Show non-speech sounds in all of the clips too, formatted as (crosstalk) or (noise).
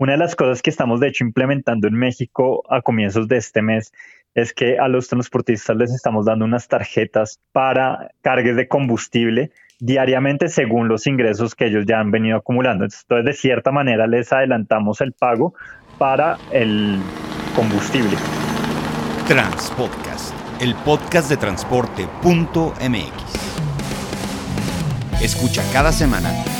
Una de las cosas que estamos de hecho implementando en México a comienzos de este mes es que a los transportistas les estamos dando unas tarjetas para cargues de combustible diariamente según los ingresos que ellos ya han venido acumulando. Entonces, de cierta manera, les adelantamos el pago para el combustible. Transpodcast, el podcast de transporte.mx. Escucha cada semana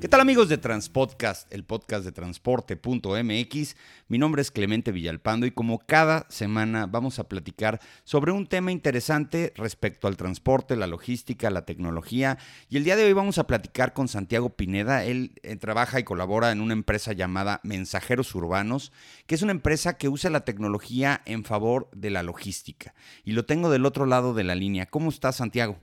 ¿Qué tal amigos de Transpodcast, el podcast de transporte.mx? Mi nombre es Clemente Villalpando y como cada semana vamos a platicar sobre un tema interesante respecto al transporte, la logística, la tecnología. Y el día de hoy vamos a platicar con Santiago Pineda. Él eh, trabaja y colabora en una empresa llamada Mensajeros Urbanos, que es una empresa que usa la tecnología en favor de la logística. Y lo tengo del otro lado de la línea. ¿Cómo estás, Santiago?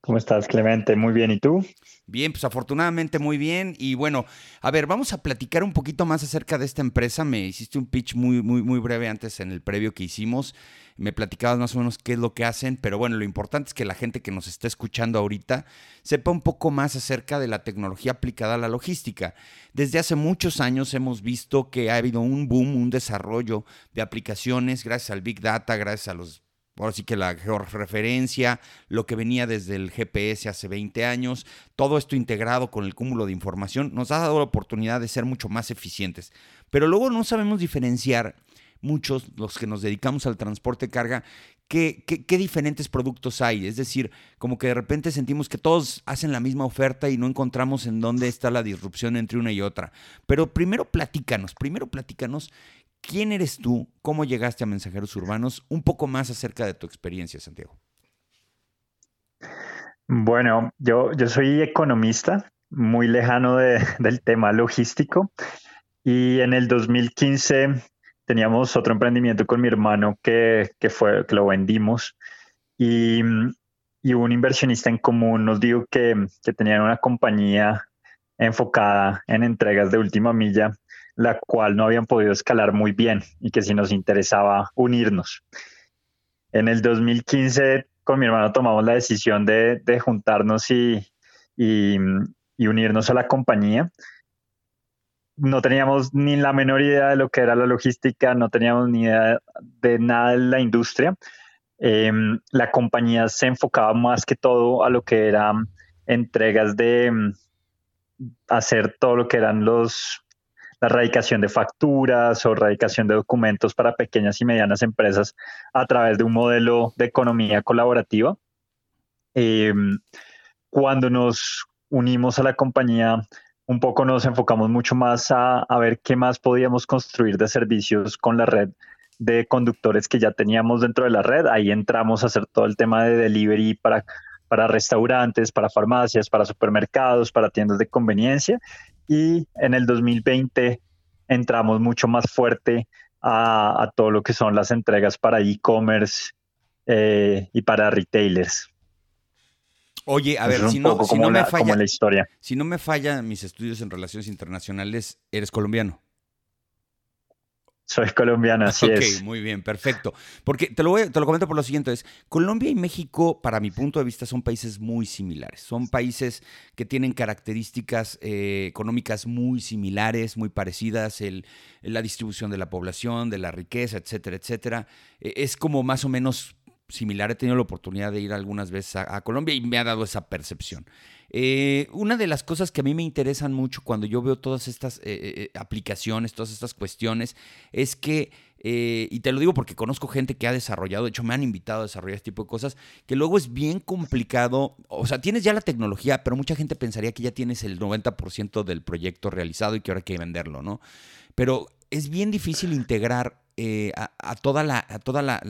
¿Cómo estás, Clemente? Muy bien, ¿y tú? Bien, pues afortunadamente muy bien. Y bueno, a ver, vamos a platicar un poquito más acerca de esta empresa. Me hiciste un pitch muy, muy, muy breve antes en el previo que hicimos. Me platicabas más o menos qué es lo que hacen, pero bueno, lo importante es que la gente que nos está escuchando ahorita sepa un poco más acerca de la tecnología aplicada a la logística. Desde hace muchos años hemos visto que ha habido un boom, un desarrollo de aplicaciones gracias al Big Data, gracias a los ahora sí que la georreferencia, lo que venía desde el GPS hace 20 años, todo esto integrado con el cúmulo de información, nos ha dado la oportunidad de ser mucho más eficientes. Pero luego no sabemos diferenciar, muchos, los que nos dedicamos al transporte de carga, qué, qué, diferentes productos hay. Es decir, como que de repente sentimos que todos hacen la misma oferta y no encontramos en dónde está la disrupción entre una y otra. Pero primero platícanos, primero platícanos ¿Quién eres tú? ¿Cómo llegaste a Mensajeros Urbanos? Un poco más acerca de tu experiencia, Santiago. Bueno, yo, yo soy economista, muy lejano del tema logístico. Y en el 2015 teníamos otro emprendimiento con mi hermano que, fue, que lo vendimos. Y, un inversionista en común nos dijo que, que tenían una compañía enfocada en entregas de última milla la cual no habían podido escalar muy bien y que si nos interesaba unirnos. En el 2015 con mi hermano tomamos la decisión de, juntarnos y, y, unirnos a la compañía. No teníamos ni la menor idea de lo que era la logística, no teníamos ni idea de nada de la industria. Em, la compañía se enfocaba más que todo a lo que eran entregas de hacer todo lo que eran los la radicación de facturas o radicación de documentos para pequeñas y medianas empresas a través de un modelo de economía colaborativa. Em, cuando nos unimos a la compañía, un poco nos enfocamos mucho más a, a, ver qué más podíamos construir de servicios con la red de conductores que ya teníamos dentro de la red. Ahí entramos a hacer todo el tema de delivery para, para restaurantes, para farmacias, para supermercados, para tiendas de conveniencia y en el 2020 entramos mucho más fuerte a, todo lo que son las entregas para e-commerce eh, y para retailers. Oye, a ver, si no, me falla, la historia. si no me fallan mis estudios en relaciones internacionales, eres colombiano. Soy colombiana, así Ok, muy bien, perfecto. Porque te lo, voy, te lo comento por lo siguiente, es Colombia y México, para mi punto de vista, son países muy similares. Son países que tienen características eh, económicas muy similares, muy parecidas, el, la distribución de la población, de la riqueza, etcétera, etcétera. E, es como más o menos similar. He tenido la oportunidad de ir algunas veces a, Colombia y me ha dado esa percepción. Eh, una de las cosas que a mí me interesan mucho cuando yo veo todas estas eh, eh, aplicaciones, todas estas cuestiones, es que, y te lo digo porque conozco gente que ha desarrollado, de hecho me han invitado a desarrollar este tipo de cosas, que luego es bien complicado, o sea, tienes ya la tecnología, pero mucha gente pensaría que ya tienes el 90% del proyecto realizado y que ahora hay que venderlo, ¿no? Pero es bien difícil integrar eh, a, toda, la, toda, la,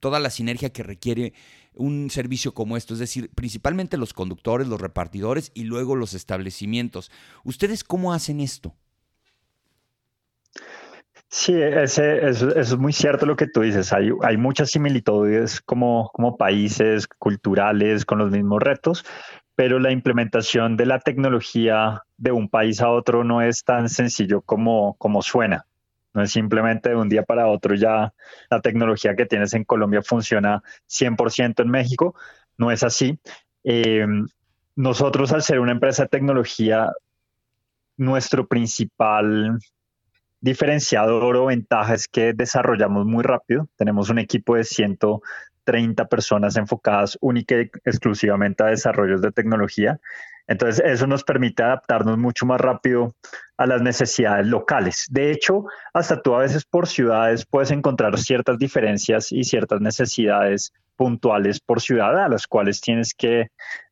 toda la sinergia que requiere un servicio como esto, es decir, principalmente los conductores, los repartidores y luego los establecimientos. ¿Ustedes cómo hacen esto? Sí, ese, es muy cierto lo que tú dices. Hay, hay muchas similitudes como, como países culturales con los mismos retos, pero la implementación de la tecnología de un país a otro no es tan sencillo como, como suena. No es simplemente de un día para otro ya la tecnología que tienes en Colombia funciona 100% en México. No es así. Eh, nosotros al ser una empresa de tecnología, nuestro principal diferenciador o ventaja es que desarrollamos muy rápido. Tenemos un equipo de 130 personas enfocadas única y exclusivamente a desarrollos de tecnología. Entonces, eso nos permite adaptarnos mucho más rápido a las necesidades locales. De hecho, hasta tú a veces por ciudades puedes encontrar ciertas diferencias y ciertas necesidades puntuales por ciudad a las cuales tienes que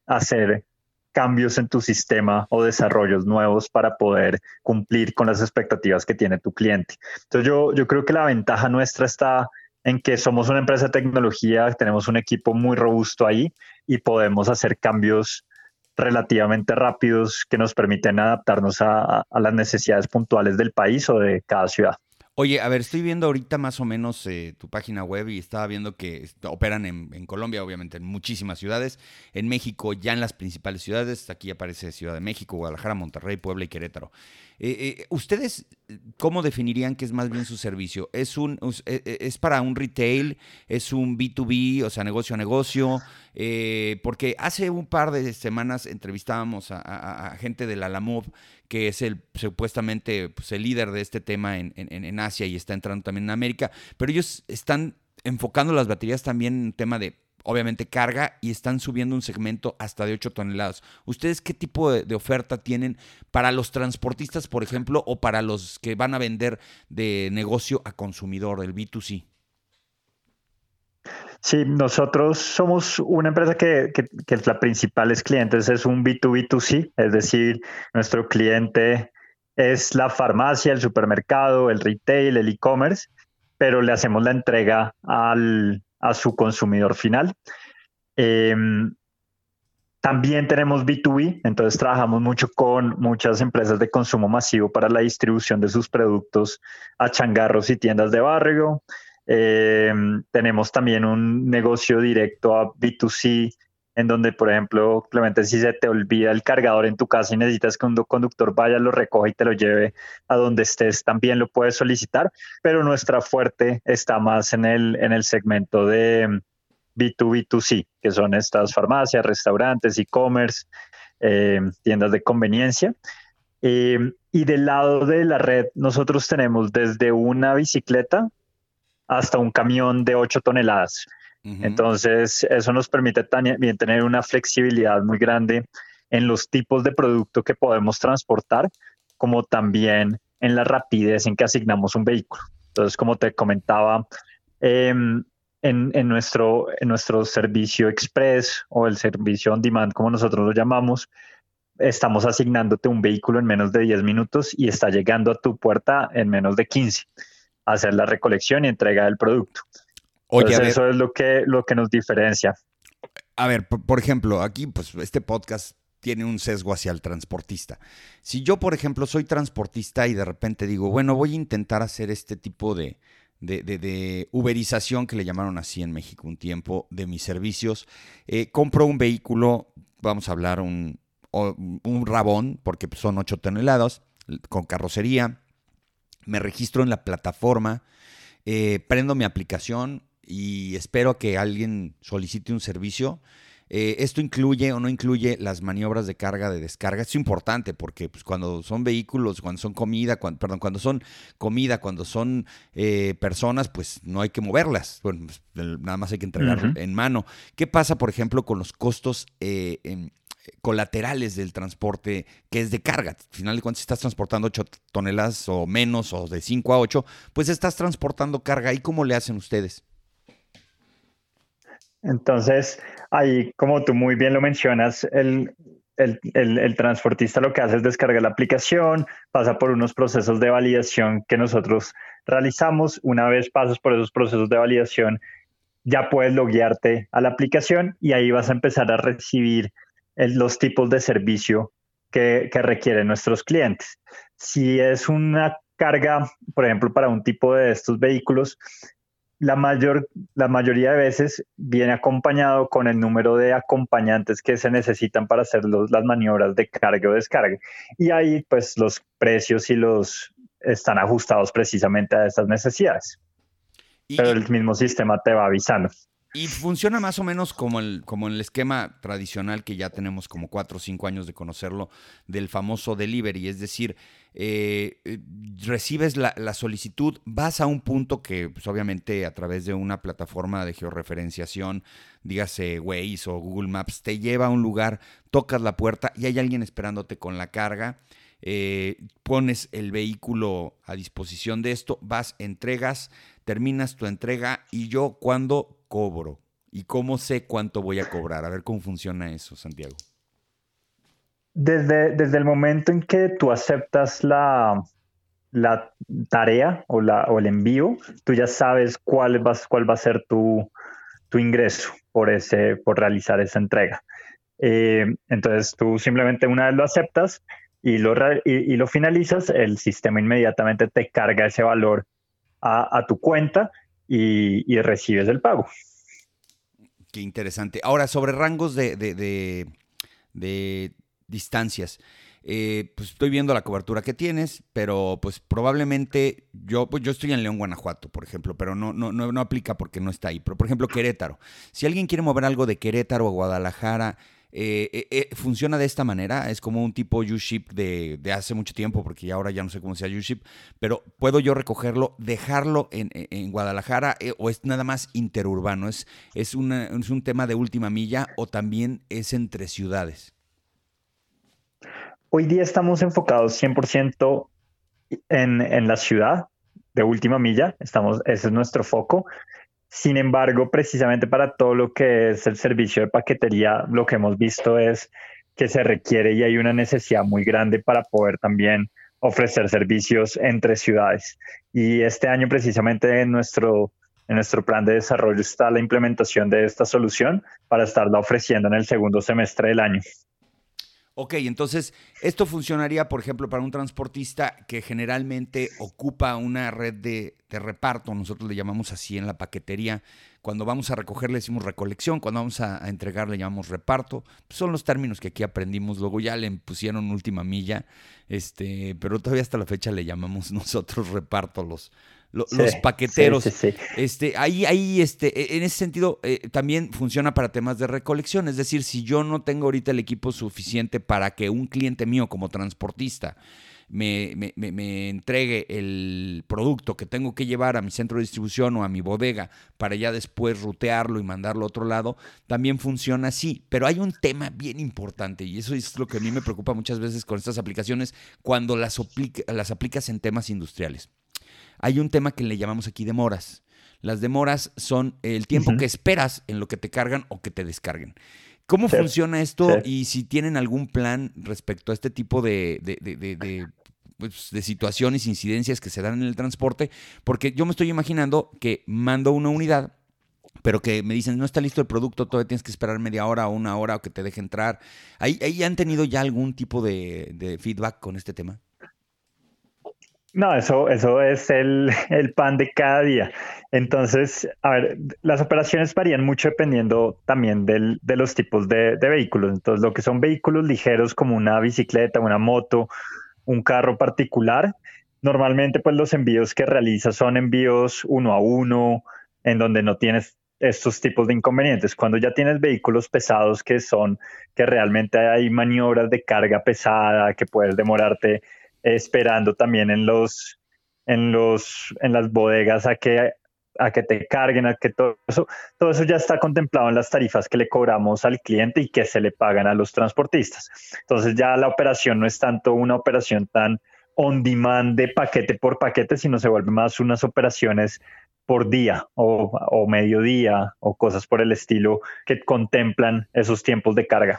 hacer cambios en tu sistema o desarrollos nuevos para poder cumplir con las expectativas que tiene tu cliente. Entonces yo, yo creo que la ventaja nuestra está en que somos una empresa de tecnología, tenemos un equipo muy robusto ahí y podemos hacer cambios relativamente rápidos que nos permiten adaptarnos a, las necesidades puntuales del país o de cada ciudad. Oye, a ver, estoy viendo ahorita más o menos eh, tu página web y estaba viendo que operan en, Colombia, obviamente, en muchísimas ciudades. En México, ya en las principales ciudades. Aquí aparece Ciudad de México, Guadalajara, Monterrey, Puebla y Querétaro. Eh, eh, ¿Ustedes cómo definirían que es más bien su servicio? ¿Es, un, es para un retail? ¿Es un B2B, o sea, negocio a negocio? porque hace un par de semanas entrevistábamos a, gente de la LAMOV que es el supuestamente pues, el líder de este tema en, en, Asia y está entrando también en América, pero ellos están enfocando las baterías también en tema de obviamente carga y están subiendo un segmento hasta de 8 toneladas. ¿Ustedes qué tipo de, oferta tienen para los transportistas, por ejemplo, o para los que van a vender de negocio a consumidor, el B2C? Sí, nosotros somos una empresa que, es la principal es clientes, es un B2B2C, es decir, nuestro cliente es la farmacia, el supermercado, el retail, el e-commerce, pero le hacemos la entrega al, a su consumidor final. Em, también tenemos B2B, entonces trabajamos mucho con muchas empresas de consumo masivo para la distribución de sus productos a changarros y tiendas de barrio. Eh, tenemos también un negocio directo a B2C, en donde, por ejemplo, Clemente, si se te olvida el cargador en tu casa y necesitas que un conductor vaya, lo recoja y te lo lleve a donde estés, también lo puedes solicitar, pero nuestra fuerte está más en el, en el segmento de B2B2C, que son estas farmacias, restaurantes, e-commerce, eh, tiendas de conveniencia. Eh, y del lado de la red, nosotros tenemos desde una bicicleta hasta un camión de 8 toneladas. Entonces, eso nos permite también tener una flexibilidad muy grande en los tipos de producto que podemos transportar, como también en la rapidez en que asignamos un vehículo. Entonces, como te comentaba, em, en, nuestro, en nuestro servicio express o el servicio on demand, como nosotros lo llamamos, estamos asignándote un vehículo en menos de 10 minutos y está llegando a tu puerta en menos de 15 hacer la recolección y entrega del producto. Oye, eso es lo que, lo que nos diferencia. A ver, por, ejemplo, aquí, pues este podcast tiene un sesgo hacia el transportista. Si yo, por ejemplo, soy transportista y de repente digo, bueno, voy a intentar hacer este tipo de, de, uberización que le llamaron así en México un tiempo de mis servicios, eh, compro un vehículo, vamos a hablar un, un rabón, porque son 8 toneladas, con carrocería, me registro en la plataforma, eh, prendo mi aplicación y espero que alguien solicite un servicio. Eh, esto incluye o no incluye las maniobras de carga, de descarga. es importante porque pues, cuando son vehículos, cuando son comida, cuando, perdón, cuando son comida, cuando son eh, personas, pues no hay que moverlas. Bueno, pues, nada más hay que entregar en mano. ¿Qué pasa, por ejemplo, con los costos en, colaterales del transporte que es de carga. Al final de cuentas, si estás transportando 8 toneladas o menos, o de 5 a 8, pues estás transportando carga. ¿Y cómo le hacen ustedes? Entonces, ahí, como tú muy bien lo mencionas, el, el, transportista lo que hace es descargar la aplicación, pasa por unos procesos de validación que nosotros realizamos. Una vez pasas por esos procesos de validación, ya puedes loguearte a la aplicación y ahí vas a empezar a recibir los tipos de servicio que, requieren nuestros clientes. Si es una carga, por ejemplo, para un tipo de estos vehículos, la, mayor, la mayoría de veces viene acompañado con el número de acompañantes que se necesitan para hacer las maniobras de carga o descarga. Y ahí, pues, los precios y los están ajustados precisamente a estas necesidades. Pero el mismo sistema te va avisando. Y funciona más o menos como el, como el esquema tradicional que ya tenemos como cuatro o cinco años de conocerlo, del famoso delivery. Es decir, eh, eh, recibes la, solicitud, vas a un punto que pues, obviamente a través de una plataforma de georreferenciación, dígase Waze o Google Maps, te lleva a un lugar, tocas la puerta y hay alguien esperándote con la carga. Eh, pones el vehículo a disposición de esto, vas, entregas, terminas tu entrega y yo cuando cobro? ¿Y cómo sé cuánto voy a cobrar? A ver cómo funciona eso, Santiago. Desde, desde el momento en que tú aceptas la, la tarea o, la, o el envío, tú ya sabes cuál, cuál va a ser tu, tu ingreso por, ese, por realizar esa entrega. Eh, entonces tú simplemente una vez lo aceptas y lo, y, lo finalizas, el sistema inmediatamente te carga ese valor a, tu cuenta y, recibes el pago. Qué interesante. Ahora, sobre rangos de, de, distancias. Eh, pues estoy viendo la cobertura que tienes, pero pues probablemente yo, pues yo estoy en León, Guanajuato, por ejemplo, pero no, no, no, no aplica porque no está ahí. Pero por ejemplo, Querétaro. Si alguien quiere mover algo de Querétaro a Guadalajara, eh, eh, eh, funciona de esta manera, es como un tipo U-Ship de, hace mucho tiempo, porque ahora ya no sé cómo sea U-Ship, pero puedo yo recogerlo, dejarlo en, Guadalajara o es nada más interurbano, es, es, es un tema de última milla o también es entre ciudades. Hoy día estamos enfocados 100% en, en la ciudad de última milla, estamos, ese es nuestro foco. Sin embargo, precisamente para todo lo que es el servicio de paquetería, lo que hemos visto es que se requiere y hay una necesidad muy grande para poder también ofrecer servicios entre ciudades. Y este año precisamente en nuestro, en nuestro plan de desarrollo está la implementación de esta solución para estarla ofreciendo en el segundo semestre del año. Ok, entonces esto funcionaría, por ejemplo, para un transportista que generalmente ocupa una red de, reparto, nosotros le llamamos así en la paquetería. Cuando vamos a recoger le decimos recolección, cuando vamos a, entregar le llamamos reparto. son los términos que aquí aprendimos, luego ya le pusieron última milla, este, pero todavía hasta la fecha le llamamos (laughs) nosotros reparto los, los paqueteros. este, ahí, ahí, este, e, en ese sentido, eh, también funciona para temas de recolección. Es decir, si yo no tengo ahorita el equipo suficiente para que un cliente mío como transportista me, me, entregue el producto que tengo que llevar a mi centro de distribución o a mi bodega para ya después rutearlo y mandarlo a otro lado, también funciona así. Pero hay un tema bien importante y eso es lo que a mí me preocupa muchas veces con estas aplicaciones cuando las, las aplicas en temas industriales hay un tema que le llamamos aquí demoras. Las demoras son el tiempo que esperas en lo que te cargan o que te descarguen. ¿Cómo funciona esto y si tienen algún plan respecto a este tipo de, de, pues, de, situaciones, incidencias que se dan en el transporte? Porque yo me estoy imaginando que mando una unidad, pero que me dicen, no está listo el producto, todavía tienes que esperar media hora o una hora o que te deje entrar. ¿Ahí, ahí han tenido ya algún tipo de feedback con este tema? No, eso, eso es el, pan de cada día. Entonces, a ver, las operaciones varían mucho dependiendo también del, de los tipos de, vehículos. Entonces, lo que son vehículos ligeros como una bicicleta, una moto, un carro particular, normalmente pues los envíos que realizas son envíos uno a uno, en donde no tienes estos tipos de inconvenientes. Cuando ya tienes vehículos pesados que son, que realmente hay maniobras de carga pesada, que puedes demorarte esperando también en los en los en las bodegas a que a que te carguen, a que todo eso, todo eso ya está contemplado en las tarifas que le cobramos al cliente y que se le pagan a los transportistas. Entonces ya la operación no es tanto una operación tan on demand de paquete por paquete, sino se vuelve más unas operaciones por día o, o mediodía o cosas por el estilo que contemplan esos tiempos de carga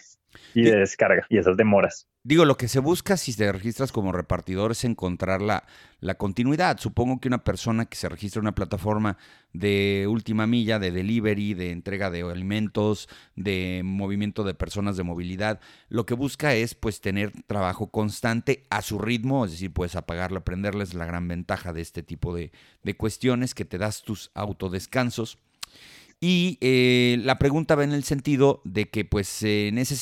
y de descarga y esas demoras. Digo, lo que se busca si te registras como repartidor es encontrar la, la continuidad. Supongo que una persona que se registra en una plataforma de última milla, de delivery, de entrega de alimentos, de movimiento de personas de movilidad, lo que busca es pues tener trabajo constante a su ritmo, es decir, puedes apagarlo, aprenderles la gran ventaja de este tipo de, de cuestiones, que te das tus autodescansos y eh, la pregunta va en el sentido de que, pues, en, esa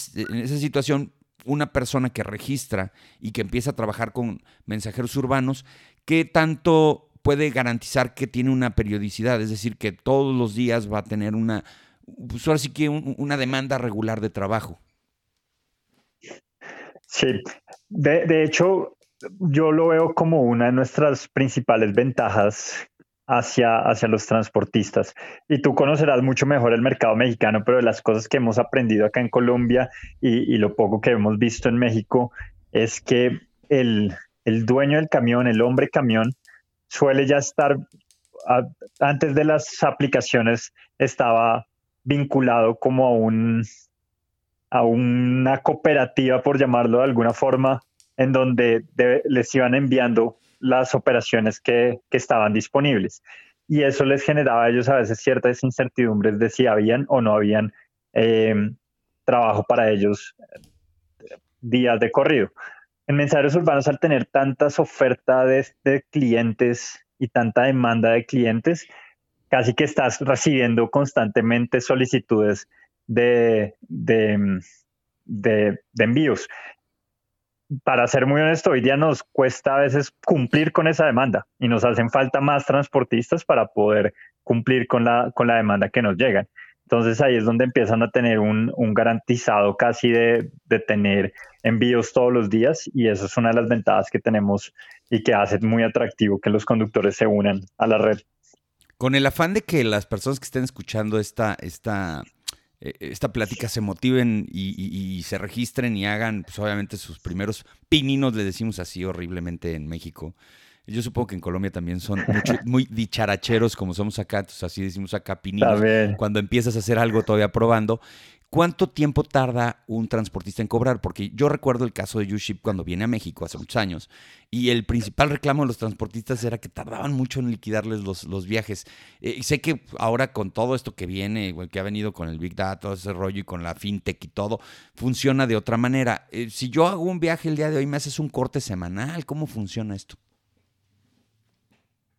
situación, una persona que registra y que empieza a trabajar con mensajeros urbanos, ¿qué tanto puede garantizar que tiene una periodicidad? Es decir, que todos los días va a tener una, pues que una demanda regular de trabajo. Sí, de hecho, yo lo veo como una de nuestras principales ventajas hacia, hacia los transportistas. Y tú conocerás mucho mejor el mercado mexicano, pero de las cosas que hemos aprendido acá en Colombia y, lo poco que hemos visto en México es que el, dueño del camión, el hombre camión, suele ya estar, antes de las aplicaciones, estaba vinculado como a un a una cooperativa, por llamarlo de alguna forma, en donde les iban enviando las operaciones que, estaban disponibles. Y eso les generaba a ellos a veces ciertas incertidumbres de si habían o no habían em, trabajo para ellos eh, días de corrido. En mensajeros urbanos, al tener tantas ofertas de, clientes y tanta demanda de clientes, casi que estás recibiendo constantemente solicitudes de, de, de, envíos para ser muy honesto, hoy día nos cuesta a veces cumplir con esa demanda y nos hacen falta más transportistas para poder cumplir con la, con la demanda que nos llegan. Entonces ahí es donde empiezan a tener un, garantizado casi de, de, tener envíos todos los días y eso es una de las ventajas que tenemos y que hace muy atractivo que los conductores se unan a la red. Con el afán de que las personas que estén escuchando esta, esta esta plática se motiven y, se registren y hagan, pues obviamente, sus primeros pininos, le decimos así horriblemente en México. Yo supongo que en Colombia también son (laughs) muy dicharacheros como somos acá, entonces así decimos acá pininos. Cuando empiezas a hacer algo todavía probando. ¿Cuánto tiempo tarda un transportista en cobrar? Porque yo recuerdo el caso de YouShip cuando viene a México hace muchos años y el principal reclamo de los transportistas era que tardaban mucho en liquidarles los, los viajes. Eh, y sé que ahora con todo esto que viene, que ha venido con el Big Data, todo ese rollo y con la fintech y todo, funciona de otra manera. Eh, si yo hago un viaje el día de hoy, ¿me haces un corte semanal? ¿Cómo funciona esto?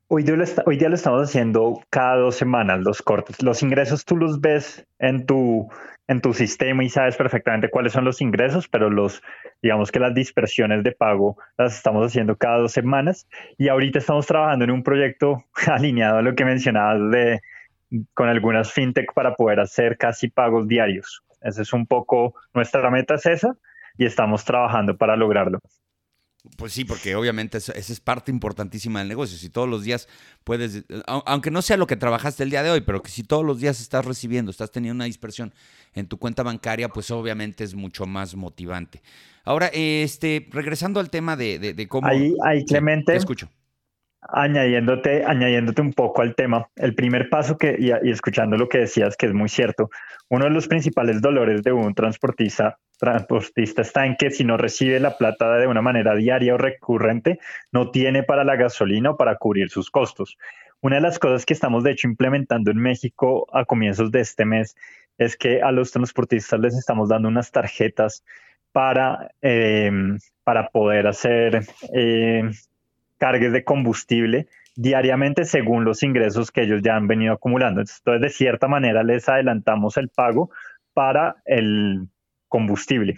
Hoy día, hoy día lo estamos haciendo cada dos semanas los cortes. Los ingresos tú los ves en tu en tu sistema y sabes perfectamente cuáles son los ingresos, pero los, digamos que las dispersiones de pago las estamos haciendo cada dos semanas y ahorita estamos trabajando en un proyecto (laughs) alineado a lo que mencionabas de con algunas fintech para poder hacer casi pagos diarios. Esa es un poco nuestra meta es esa y estamos trabajando para lograrlo. Pues sí, porque obviamente esa es parte importantísima del negocio. Si todos los días puedes, aunque no sea lo que trabajaste el día de hoy, pero que si todos los días estás recibiendo, estás teniendo una dispersión en tu cuenta bancaria, pues obviamente es mucho más motivante. Ahora, este, regresando al tema de, cómo... Ahí, ahí Clemente. te escucho. Añadiéndote, añadiéndote un poco al tema, el primer paso que, y, y escuchando lo que decías, que es muy cierto, uno de los principales dolores de un transportista transportista está en que si no recibe la plata de una manera diaria o recurrente, no tiene para la gasolina o para cubrir sus costos. Una de las cosas que estamos de hecho implementando en México a comienzos de este mes es que a los transportistas les estamos dando unas tarjetas para, eh, para poder hacer eh, cargues de combustible diariamente según los ingresos que ellos ya han venido acumulando. Entonces, de cierta manera, les adelantamos el pago para el combustible.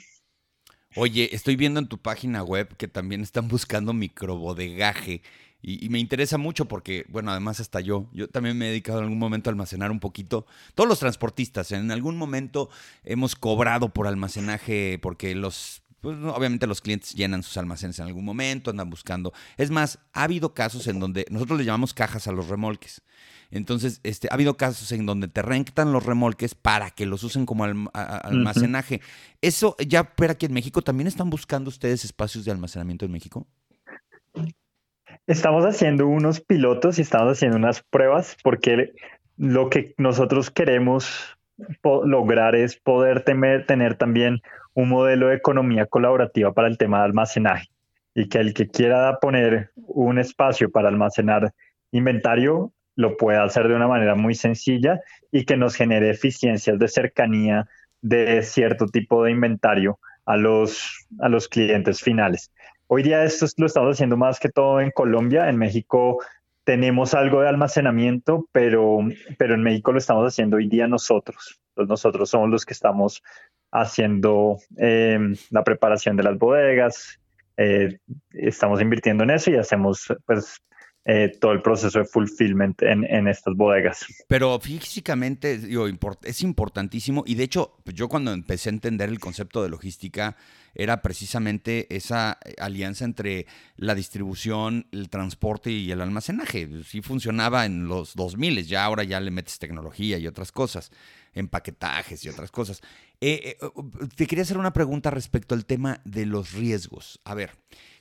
Oye, estoy viendo en tu página web que también están buscando microbodegaje y, y, me interesa mucho porque, bueno, además hasta yo, yo también me he dedicado en algún momento a almacenar un poquito. Todos los transportistas, en algún momento hemos cobrado por almacenaje porque los pues, obviamente los clientes llenan sus almacenes en algún momento, andan buscando. Es más, ha habido casos en donde nosotros le llamamos cajas a los remolques. Entonces, este, ha habido casos en donde te rentan los remolques para que los usen como almacenaje. Eso ya, pero aquí en México, ¿también están buscando ustedes espacios de almacenamiento en México? Estamos haciendo unos pilotos y estamos haciendo unas pruebas porque lo que nosotros queremos lograr es poder tener también un modelo de economía colaborativa para el tema de almacenaje y que el que quiera poner un espacio para almacenar inventario lo pueda hacer de una manera muy sencilla y que nos genere eficiencias de cercanía de cierto tipo de inventario a los, a los clientes finales. Hoy día esto lo estamos haciendo más que todo en Colombia. En México tenemos algo de almacenamiento, pero, pero en México lo estamos haciendo hoy día nosotros. nosotros somos los que estamos haciendo em, la preparación de las bodegas, eh, estamos invirtiendo en eso y hacemos pues eh, todo el proceso de fulfillment en, en, estas bodegas. Pero físicamente es importantísimo y de hecho yo cuando empecé a entender el concepto de logística era precisamente esa alianza entre la distribución, el transporte y el almacenaje. Sí funcionaba en los 2000, ya ahora ya le metes tecnología y otras cosas, empaquetajes y otras cosas. Eh, eh, te quería hacer una pregunta respecto al tema de los riesgos. A ver,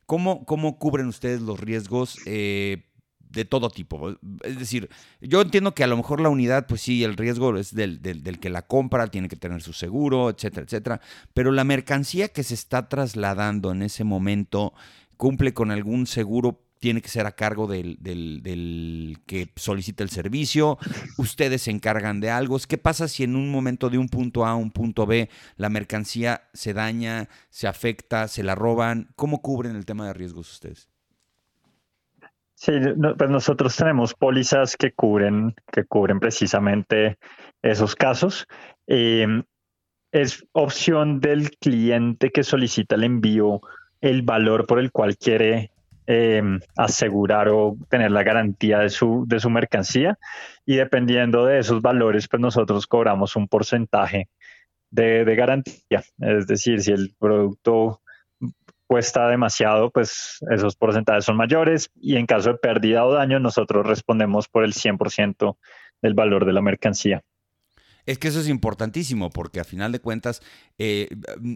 ¿cómo, cómo cubren ustedes los riesgos? Eh, de todo tipo. Es decir, yo entiendo que a lo mejor la unidad, pues sí, el riesgo es del, del, que la compra, tiene que tener su seguro, etcétera, etcétera. Pero la mercancía que se está trasladando en ese momento cumple con algún seguro tiene que ser a cargo del, del, del, que solicita el servicio, ustedes se encargan de algo. ¿Qué pasa si en un momento de un punto A a un punto B la mercancía se daña, se afecta, se la roban? ¿Cómo cubren el tema de riesgos ustedes? Sí, pues nosotros tenemos pólizas que cubren, que cubren precisamente esos casos. Em, es opción del cliente que solicita el envío el valor por el cual quiere em, asegurar o tener la garantía de su, de su mercancía y dependiendo de esos valores, pues nosotros cobramos un porcentaje de, de garantía. Es decir, si el producto cuesta demasiado, pues esos porcentajes son mayores y en caso de pérdida o daño nosotros respondemos por el 100% del valor de la mercancía. Es que eso es importantísimo porque a final de cuentas, eh,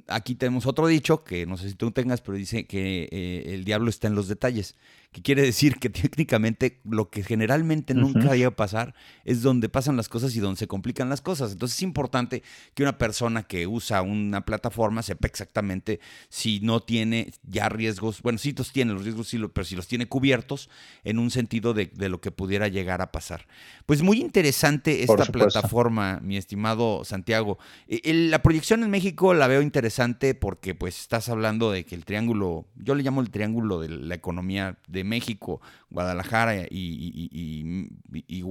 aquí tenemos otro dicho que no sé si tú tengas, pero dice que eh, el diablo está en los detalles que quiere decir que (laughs) técnicamente lo que generalmente nunca uh a pasar es donde pasan las cosas y donde se complican las cosas. Entonces es importante que una persona que usa una plataforma sepa exactamente si no tiene ya riesgos, bueno, sí los tiene los riesgos, sí, pero si los tiene cubiertos en un sentido de, de, lo que pudiera llegar a pasar. Pues muy interesante esta plataforma, mi estimado Santiago. E, la proyección en México la veo interesante porque pues estás hablando de que el triángulo, yo le llamo el triángulo de la economía de México, Guadalajara y, y,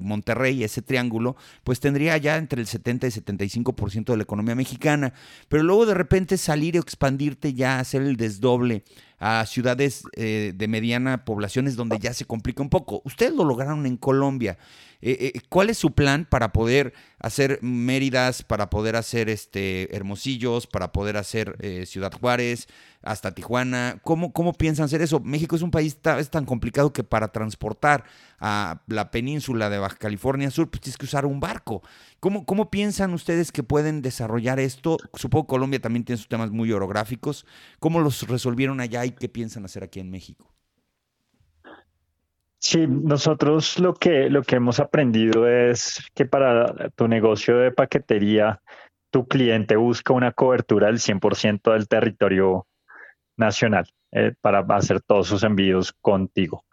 Monterrey, ese triángulo, pues tendría ya entre el 70 y 75% de la economía mexicana. Pero luego de repente salir o expandirte ya, hacer el desdoble a ciudades eh, de mediana poblaciones donde ya se complica un poco. Ustedes lo lograron en Colombia. Eh, eh, ¿Cuál es su plan para poder hacer Méridas, para poder hacer este, Hermosillos, para poder hacer Ciudad Juárez, hasta Tijuana? ¿Cómo, ¿Cómo piensan hacer eso? México es un país tan complicado que para transportar a la península de Baja California Sur, pues tienes que usar un barco. ¿Cómo, ¿Cómo piensan ustedes que pueden desarrollar esto? Supongo que Colombia también tiene sus temas muy orográficos. ¿Cómo los resolvieron allá y qué piensan hacer aquí en México? Sí, nosotros lo que, lo que hemos aprendido es que para tu negocio de paquetería, tu cliente busca una cobertura del 100% del territorio nacional eh, para hacer todos sus envíos contigo.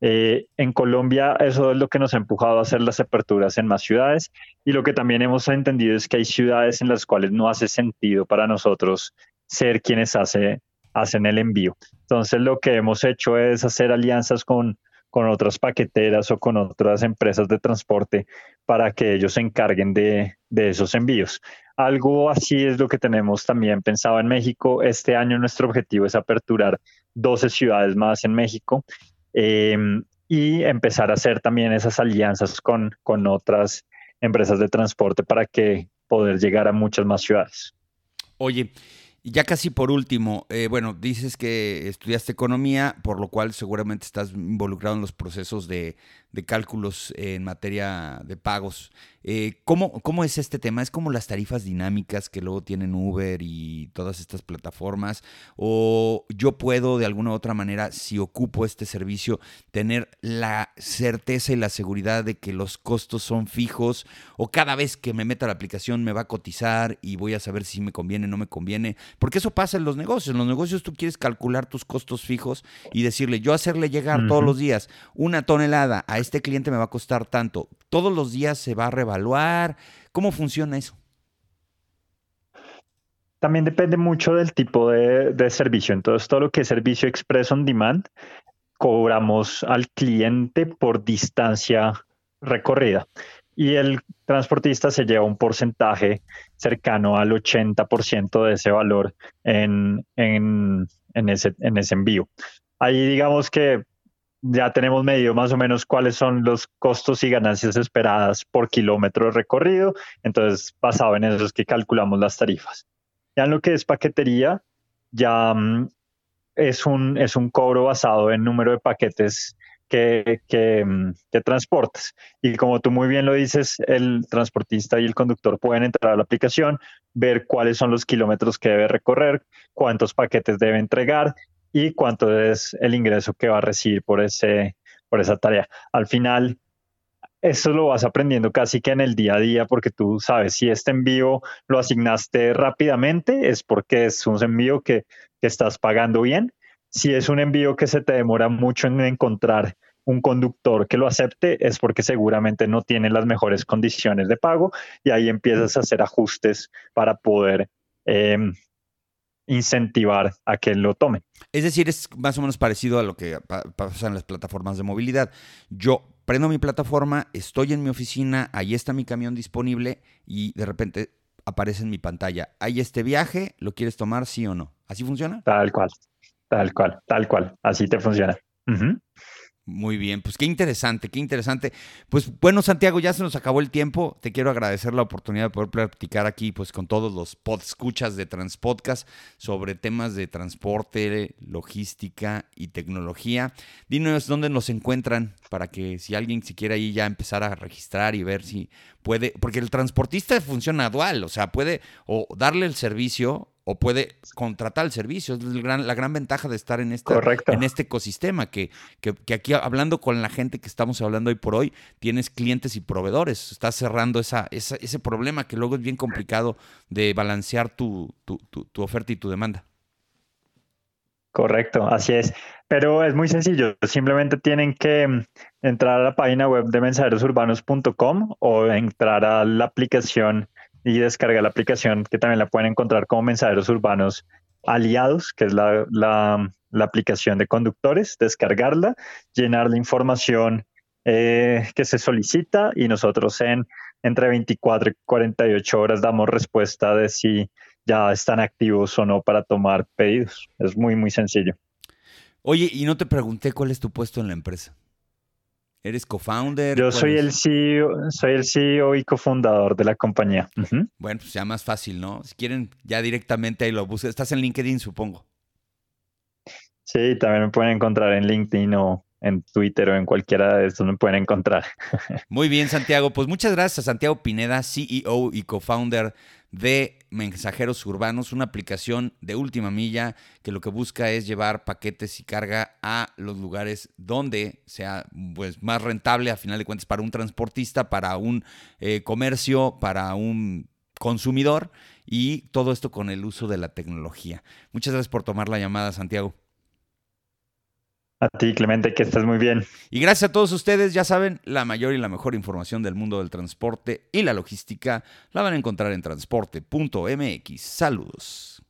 Eh, en Colombia eso es lo que nos ha empujado a hacer las aperturas en más ciudades y lo que también hemos entendido es que hay ciudades en las cuales no hace sentido para nosotros ser quienes hace, hacen el envío. Entonces lo que hemos hecho es hacer alianzas con, con otras paqueteras o con otras empresas de transporte para que ellos se encarguen de, de esos envíos. Algo así es lo que tenemos también pensado en México. Este año nuestro objetivo es aperturar 12 ciudades más en México Em, y empezar a hacer también esas alianzas con, con otras empresas de transporte para que poder llegar a muchas más ciudades. Oye, ya casi por último, eh, bueno, dices que estudiaste economía, por lo cual seguramente estás involucrado en los procesos de, de cálculos en materia de pagos. Eh, ¿cómo, ¿cómo, es este tema? ¿Es como las tarifas dinámicas que luego tienen Uber y todas estas plataformas? ¿O yo puedo de alguna u otra manera, si ocupo este servicio, tener la certeza y la seguridad de que los costos son fijos? ¿O cada vez que me meta la aplicación me va a cotizar y voy a saber si me conviene o no me conviene? Porque eso pasa en los negocios. En los negocios tú quieres calcular tus costos fijos y decirle, yo hacerle llegar todos los días una tonelada a este cliente me va a costar tanto. Todos los días se va a revaluar. ¿Cómo funciona eso? También depende mucho del tipo de, servicio. Entonces, todo lo que es servicio express on demand, cobramos al cliente por distancia recorrida. y el transportista se lleva un porcentaje cercano al 80% de ese valor en, ese, en ese envío. Ahí digamos que ya tenemos medido más o menos cuáles son los costos y ganancias esperadas por kilómetro recorrido, entonces basado en eso es que calculamos las tarifas. Ya en lo que es paquetería, ya mm, es un, es un cobro basado en número de paquetes que, que, mm, que, transportes. Y como tú muy bien lo dices, el transportista y el conductor pueden entrar a la aplicación, ver cuáles son los kilómetros que debe recorrer, cuántos paquetes debe entregar y cuánto es el ingreso que va a recibir por, ese, por esa tarea. Al final, eso lo vas aprendiendo casi que en el día a día porque tú sabes si este envío lo asignaste rápidamente es porque es un envío que, que estás pagando bien si es un envío que se te demora mucho en encontrar un conductor que lo acepte, es porque seguramente no tiene las mejores condiciones de pago y ahí empiezas a hacer ajustes para poder em, incentivar a que lo tome. Es decir, es más o menos parecido a lo que pasa en las plataformas de movilidad. Yo prendo mi plataforma, estoy en mi oficina, ahí está mi camión disponible y de repente aparece en mi pantalla, hay este viaje, ¿lo quieres tomar sí o no? ¿Así funciona? Tal cual. Tal cual, tal cual. Así te funciona. Muy bien, pues qué interesante, qué interesante. Pues bueno, Santiago, ya se nos acabó el tiempo. Te quiero agradecer la oportunidad de poder platicar aquí pues con todos los escuchas de Transpodcast sobre temas de transporte, logística y tecnología. Dinos dónde nos encuentran para que si alguien si quiere ahí ya empezar a registrar y ver si puede, porque el transportista funciona dual, o sea, puede o darle el servicio o puede contratar el servicio. Es la gran ventaja de estar en, esta, en este ecosistema, que, que, aquí hablando con la gente que estamos hablando hoy por hoy, tienes clientes y proveedores. Estás cerrando esa, ese problema que luego es bien complicado de balancear tu, tu, tu, oferta y tu demanda. Correcto, así es. Pero es muy sencillo. Simplemente tienen que mm, entrar a la página web de mensajerosurbanos.com o entrar a la aplicación y descarga la aplicación que también la pueden encontrar como mensajeros urbanos aliados, que es la, la, aplicación de conductores, descargarla, llenar la información eh, que se solicita y nosotros en entre 24 y 48 horas damos respuesta de si ya están activos o no para tomar pedidos. Es muy, muy sencillo. Oye, y no te pregunté cuál es tu puesto en la empresa. ¿Eres co-founder? Yo soy el CEO, soy el CEO y cofundador de la compañía. Bueno, pues ya más fácil, ¿no? Si quieren, ya directamente ahí lo buscan. Estás en LinkedIn, supongo. Sí, también me pueden encontrar en LinkedIn o en Twitter o en cualquiera de estos me pueden encontrar. Muy bien, (laughs) Santiago. Pues muchas gracias, Santiago Pineda, CEO y co-founder de Mensajeros Urbanos, una aplicación de última milla que lo que busca es llevar paquetes y carga a los lugares donde sea pues, más rentable, a final de cuentas, para un transportista, para un eh, comercio, para un consumidor y todo esto con el uso de la tecnología. Muchas gracias por tomar la llamada, Santiago. A ti, Clemente, que estés muy bien. Y gracias a todos ustedes, ya saben, la mayor y la mejor información del mundo del transporte y la logística la van a encontrar en transporte.mx. Saludos.